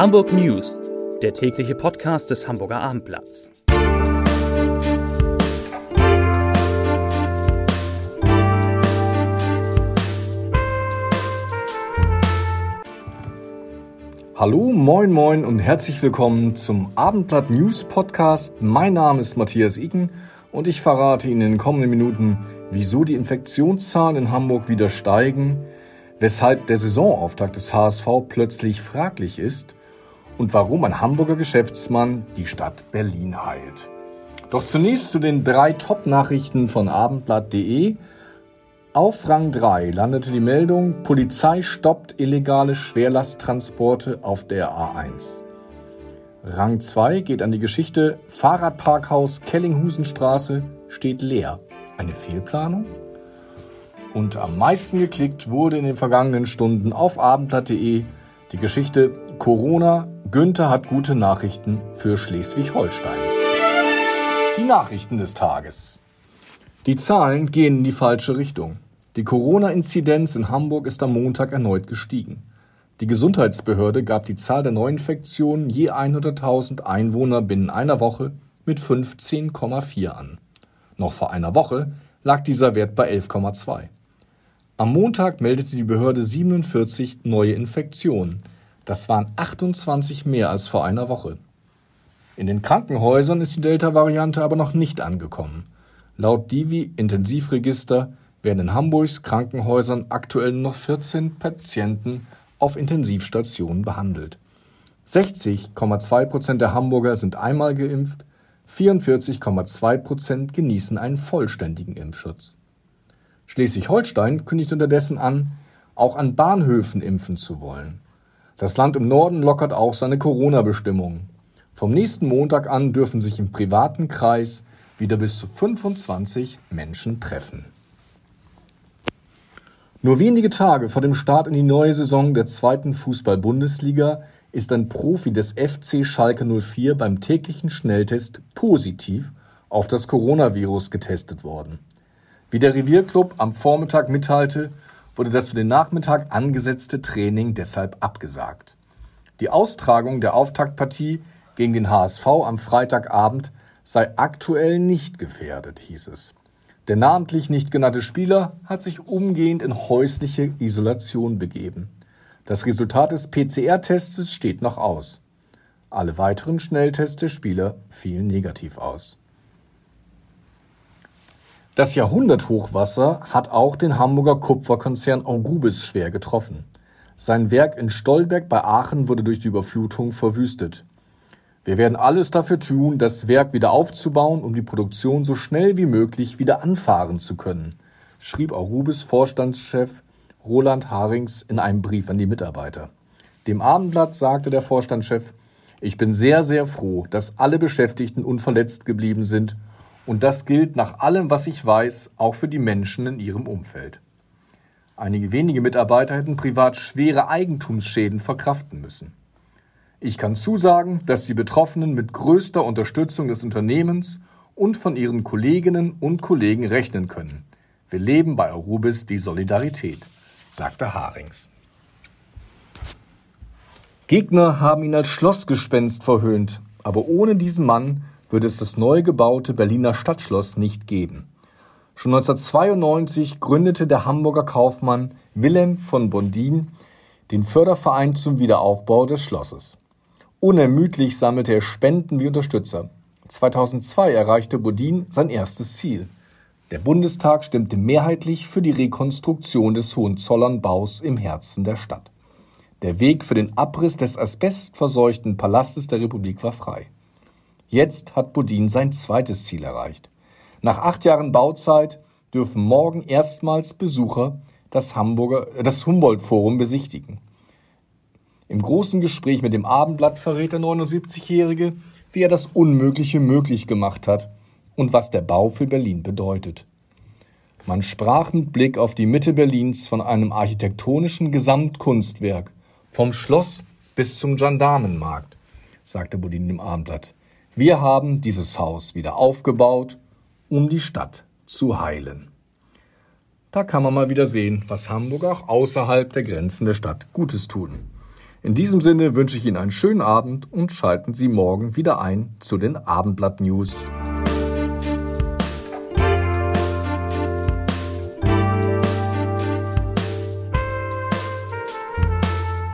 Hamburg News, der tägliche Podcast des Hamburger Abendblatts. Hallo, moin, moin und herzlich willkommen zum Abendblatt News Podcast. Mein Name ist Matthias Iken und ich verrate Ihnen in den kommenden Minuten, wieso die Infektionszahlen in Hamburg wieder steigen, weshalb der Saisonauftakt des HSV plötzlich fraglich ist und warum ein Hamburger Geschäftsmann die Stadt Berlin heilt. Doch zunächst zu den drei Top-Nachrichten von abendblatt.de. Auf Rang 3 landete die Meldung, Polizei stoppt illegale Schwerlasttransporte auf der A1. Rang 2 geht an die Geschichte, Fahrradparkhaus Kellinghusenstraße steht leer. Eine Fehlplanung? Und am meisten geklickt wurde in den vergangenen Stunden auf abendblatt.de die Geschichte Corona Günther hat gute Nachrichten für Schleswig-Holstein. Die Nachrichten des Tages. Die Zahlen gehen in die falsche Richtung. Die Corona-Inzidenz in Hamburg ist am Montag erneut gestiegen. Die Gesundheitsbehörde gab die Zahl der Neuinfektionen je 100.000 Einwohner binnen einer Woche mit 15,4 an. Noch vor einer Woche lag dieser Wert bei 11,2. Am Montag meldete die Behörde 47 neue Infektionen, das waren 28 mehr als vor einer Woche. In den Krankenhäusern ist die Delta-Variante aber noch nicht angekommen. Laut Divi Intensivregister werden in Hamburgs Krankenhäusern aktuell noch 14 Patienten auf Intensivstationen behandelt. 60,2 Prozent der Hamburger sind einmal geimpft, 44,2 Prozent genießen einen vollständigen Impfschutz. Schleswig-Holstein kündigt unterdessen an, auch an Bahnhöfen impfen zu wollen. Das Land im Norden lockert auch seine Corona-Bestimmungen. Vom nächsten Montag an dürfen sich im privaten Kreis wieder bis zu 25 Menschen treffen. Nur wenige Tage vor dem Start in die neue Saison der zweiten Fußball-Bundesliga ist ein Profi des FC Schalke 04 beim täglichen Schnelltest positiv auf das Coronavirus getestet worden. Wie der Revierclub am Vormittag mitteilte, wurde das für den Nachmittag angesetzte Training deshalb abgesagt. Die Austragung der Auftaktpartie gegen den HSV am Freitagabend sei aktuell nicht gefährdet, hieß es. Der namentlich nicht genannte Spieler hat sich umgehend in häusliche Isolation begeben. Das Resultat des PCR-Tests steht noch aus. Alle weiteren Schnelltests der Spieler fielen negativ aus. Das Jahrhunderthochwasser hat auch den Hamburger Kupferkonzern Aurubis schwer getroffen. Sein Werk in Stolberg bei Aachen wurde durch die Überflutung verwüstet. Wir werden alles dafür tun, das Werk wieder aufzubauen, um die Produktion so schnell wie möglich wieder anfahren zu können, schrieb Aurubis Vorstandschef Roland Harings in einem Brief an die Mitarbeiter. Dem Abendblatt sagte der Vorstandschef, ich bin sehr, sehr froh, dass alle Beschäftigten unverletzt geblieben sind und das gilt nach allem, was ich weiß, auch für die Menschen in ihrem Umfeld. Einige wenige Mitarbeiter hätten privat schwere Eigentumsschäden verkraften müssen. Ich kann zusagen, dass die Betroffenen mit größter Unterstützung des Unternehmens und von ihren Kolleginnen und Kollegen rechnen können. Wir leben bei Arubis die Solidarität, sagte Harings. Gegner haben ihn als Schlossgespenst verhöhnt, aber ohne diesen Mann würde es das neu gebaute Berliner Stadtschloss nicht geben. Schon 1992 gründete der Hamburger Kaufmann Wilhelm von Bondin den Förderverein zum Wiederaufbau des Schlosses. Unermüdlich sammelte er Spenden wie Unterstützer. 2002 erreichte Bodin sein erstes Ziel. Der Bundestag stimmte mehrheitlich für die Rekonstruktion des Hohenzollernbaus im Herzen der Stadt. Der Weg für den Abriss des asbestverseuchten Palastes der Republik war frei. Jetzt hat Bodin sein zweites Ziel erreicht. Nach acht Jahren Bauzeit dürfen morgen erstmals Besucher das, Hamburger, das Humboldt-Forum besichtigen. Im großen Gespräch mit dem Abendblatt verrät der 79-Jährige, wie er das Unmögliche möglich gemacht hat und was der Bau für Berlin bedeutet. Man sprach mit Blick auf die Mitte Berlins von einem architektonischen Gesamtkunstwerk, vom Schloss bis zum Gendarmenmarkt, sagte Bodin dem Abendblatt. Wir haben dieses Haus wieder aufgebaut, um die Stadt zu heilen. Da kann man mal wieder sehen, was Hamburg auch außerhalb der Grenzen der Stadt Gutes tun. In diesem Sinne wünsche ich Ihnen einen schönen Abend und schalten Sie morgen wieder ein zu den Abendblatt News.